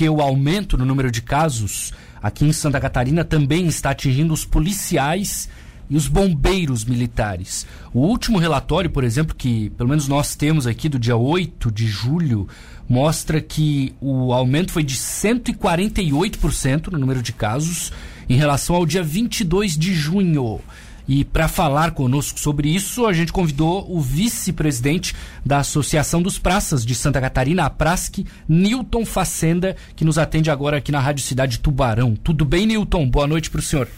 porque o aumento no número de casos aqui em Santa Catarina também está atingindo os policiais e os bombeiros militares. O último relatório, por exemplo, que pelo menos nós temos aqui do dia 8 de julho, mostra que o aumento foi de 148% no número de casos em relação ao dia 22 de junho. E para falar conosco sobre isso, a gente convidou o vice-presidente da Associação dos Praças de Santa Catarina, a Prasc, Newton Facenda, que nos atende agora aqui na Rádio Cidade Tubarão. Tudo bem, Newton? Boa noite para o senhor.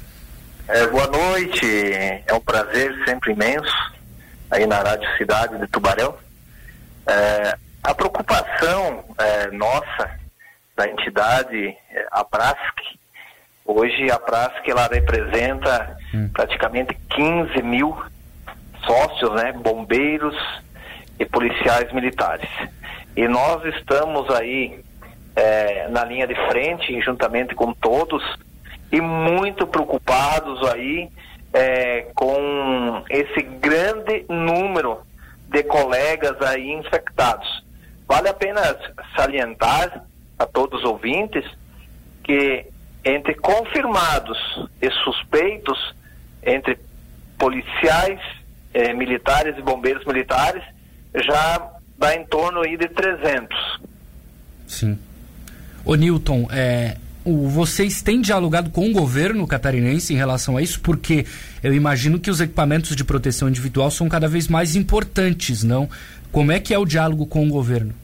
É, boa noite, é um prazer sempre imenso aí na Rádio Cidade de Tubarão. É, a preocupação é, nossa da entidade, é, a Prasc, hoje a Prasc ela representa hum. praticamente 15 mil sócios, né, bombeiros e policiais militares. E nós estamos aí é, na linha de frente, juntamente com todos, e muito preocupados aí é, com esse grande número de colegas aí infectados. Vale a pena salientar a todos os ouvintes que entre confirmados e suspeitos, entre policiais, eh, militares e bombeiros militares, já dá em torno aí de 300. Sim. Ô Newton, é, o, vocês têm dialogado com o governo catarinense em relação a isso? Porque eu imagino que os equipamentos de proteção individual são cada vez mais importantes, não? Como é que é o diálogo com o governo?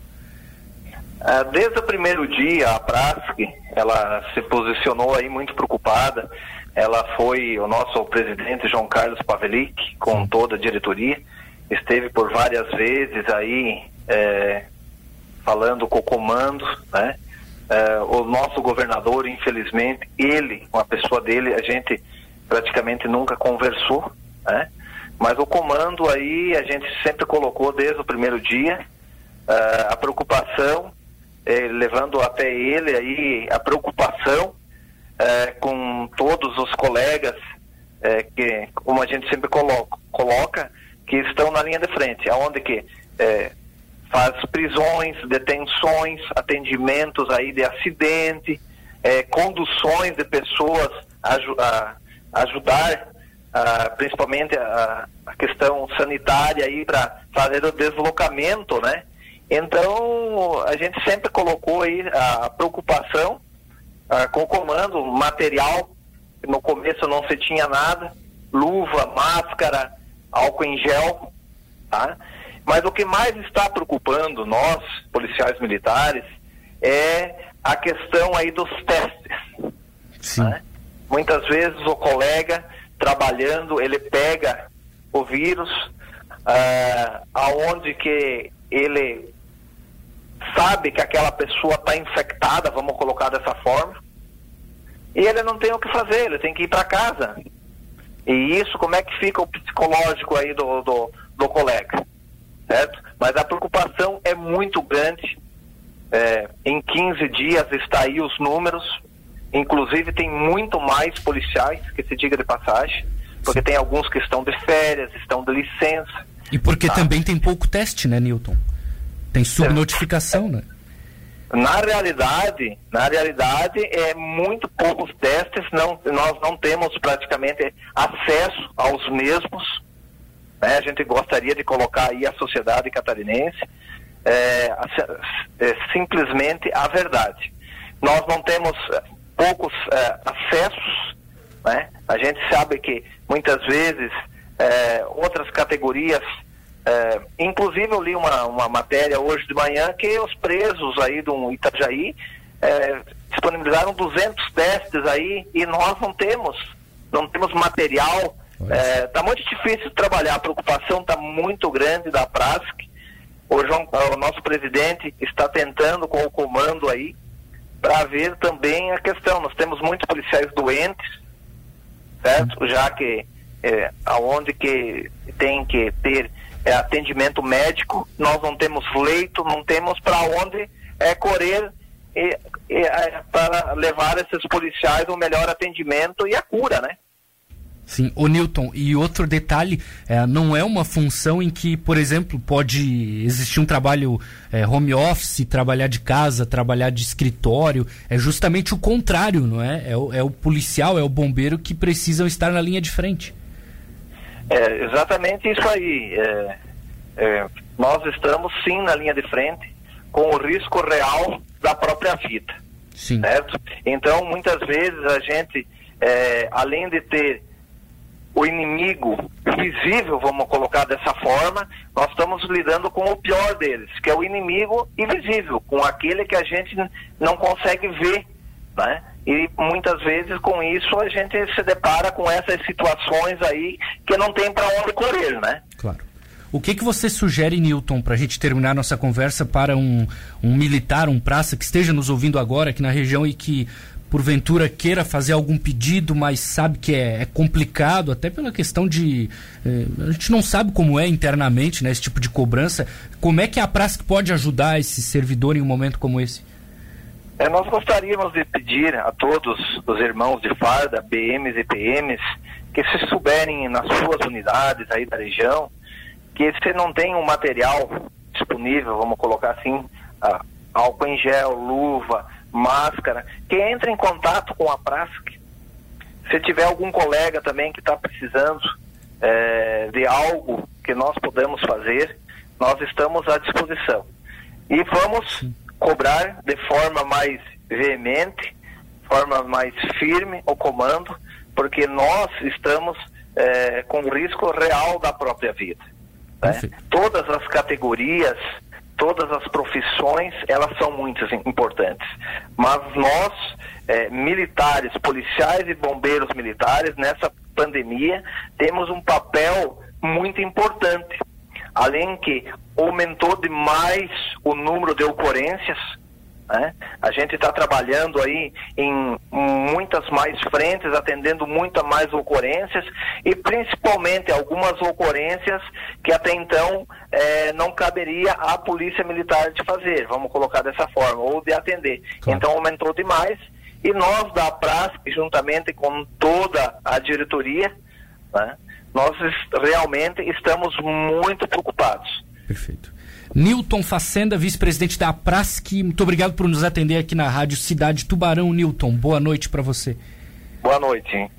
Ah, desde o primeiro dia, a Prasc, ela se posicionou aí muito preocupada. Ela foi o nosso presidente João Carlos Pavelic, com toda a diretoria, esteve por várias vezes aí é, falando com o comando, né? É, o nosso governador, infelizmente, ele, uma pessoa dele, a gente praticamente nunca conversou, né? Mas o comando aí a gente sempre colocou desde o primeiro dia uh, a preocupação eh, levando até ele aí a preocupação eh, com todos os colegas eh, que, como a gente sempre coloca, coloca, que estão na linha de frente, aonde que faz prisões, detenções, atendimentos aí de acidente, conduções de pessoas a, a ajudar principalmente a, a, questão sanitária aí para fazer o deslocamento, né? Então, a gente sempre colocou aí a preocupação ah, com o comando, material, no começo não se tinha nada, luva, máscara, álcool em gel, tá? Mas o que mais está preocupando nós, policiais militares, é a questão aí dos testes. Sim. Né? Muitas vezes o colega trabalhando, ele pega o vírus, ah, aonde que ele sabe que aquela pessoa está infectada, vamos colocar dessa forma, e ele não tem o que fazer, ele tem que ir para casa. E isso, como é que fica o psicológico aí do, do, do colega? Certo? Mas a preocupação é muito grande. É, em 15 dias está aí os números. Inclusive tem muito mais policiais, que se diga de passagem, porque tem alguns que estão de férias, estão de licença. E porque tá? também tem pouco teste, né, Newton? Tem subnotificação, né? Na realidade, na realidade, é muito poucos testes, não, nós não temos praticamente acesso aos mesmos. Né? A gente gostaria de colocar aí a sociedade catarinense é, é, simplesmente a verdade. Nós não temos é, poucos é, acessos, né? A gente sabe que muitas vezes é, outras categorias é, inclusive eu li uma, uma matéria hoje de manhã que os presos aí do Itajaí é, disponibilizaram 200 testes aí e nós não temos, não temos material. Está é, tá muito difícil trabalhar, a preocupação está muito grande da PRASC. O, João, o nosso presidente está tentando com o comando aí para ver também a questão. Nós temos muitos policiais doentes, certo? Já que é, aonde que tem que ter é, atendimento médico, nós não temos leito, não temos para onde é, correr e, e, é, para levar esses policiais o melhor atendimento e a cura, né? Sim, o Newton, e outro detalhe, é, não é uma função em que, por exemplo, pode existir um trabalho é, home office, trabalhar de casa, trabalhar de escritório, é justamente o contrário, não é? É o, é o policial, é o bombeiro que precisam estar na linha de frente. É exatamente isso aí. É, é, nós estamos sim na linha de frente, com o risco real da própria vida. Sim. Certo? Então, muitas vezes a gente, é, além de ter o inimigo visível, vamos colocar dessa forma, nós estamos lidando com o pior deles, que é o inimigo invisível, com aquele que a gente não consegue ver, né? E muitas vezes com isso a gente se depara com essas situações aí que não tem para onde correr, né? Claro. O que, que você sugere, Newton, para a gente terminar nossa conversa para um, um militar, um praça que esteja nos ouvindo agora aqui na região e que porventura queira fazer algum pedido, mas sabe que é, é complicado, até pela questão de. Eh, a gente não sabe como é internamente né, esse tipo de cobrança. Como é que a Prask pode ajudar esse servidor em um momento como esse? É, nós gostaríamos de pedir a todos os irmãos de farda, BMs e PMs, que se souberem nas suas unidades aí da região, que se não tem um material disponível, vamos colocar assim, álcool em gel, luva, máscara, que entre em contato com a Prask. Se tiver algum colega também que está precisando é, de algo que nós podemos fazer, nós estamos à disposição. E vamos cobrar de forma mais veemente, forma mais firme o comando, porque nós estamos é, com risco real da própria vida. Né? Todas as categorias todas as profissões, elas são muito importantes. Mas nós, é, militares, policiais e bombeiros militares, nessa pandemia, temos um papel muito importante. Além que aumentou demais o número de ocorrências, né? A gente está trabalhando aí em muitas mais frentes, atendendo muitas mais ocorrências e principalmente algumas ocorrências que até então é, não caberia à polícia militar de fazer, vamos colocar dessa forma, ou de atender. Claro. Então aumentou demais e nós da PRASC, juntamente com toda a diretoria, né, nós realmente estamos muito preocupados. Perfeito. Newton Facenda, vice-presidente da Prask, muito obrigado por nos atender aqui na Rádio Cidade Tubarão, Newton. Boa noite para você. Boa noite.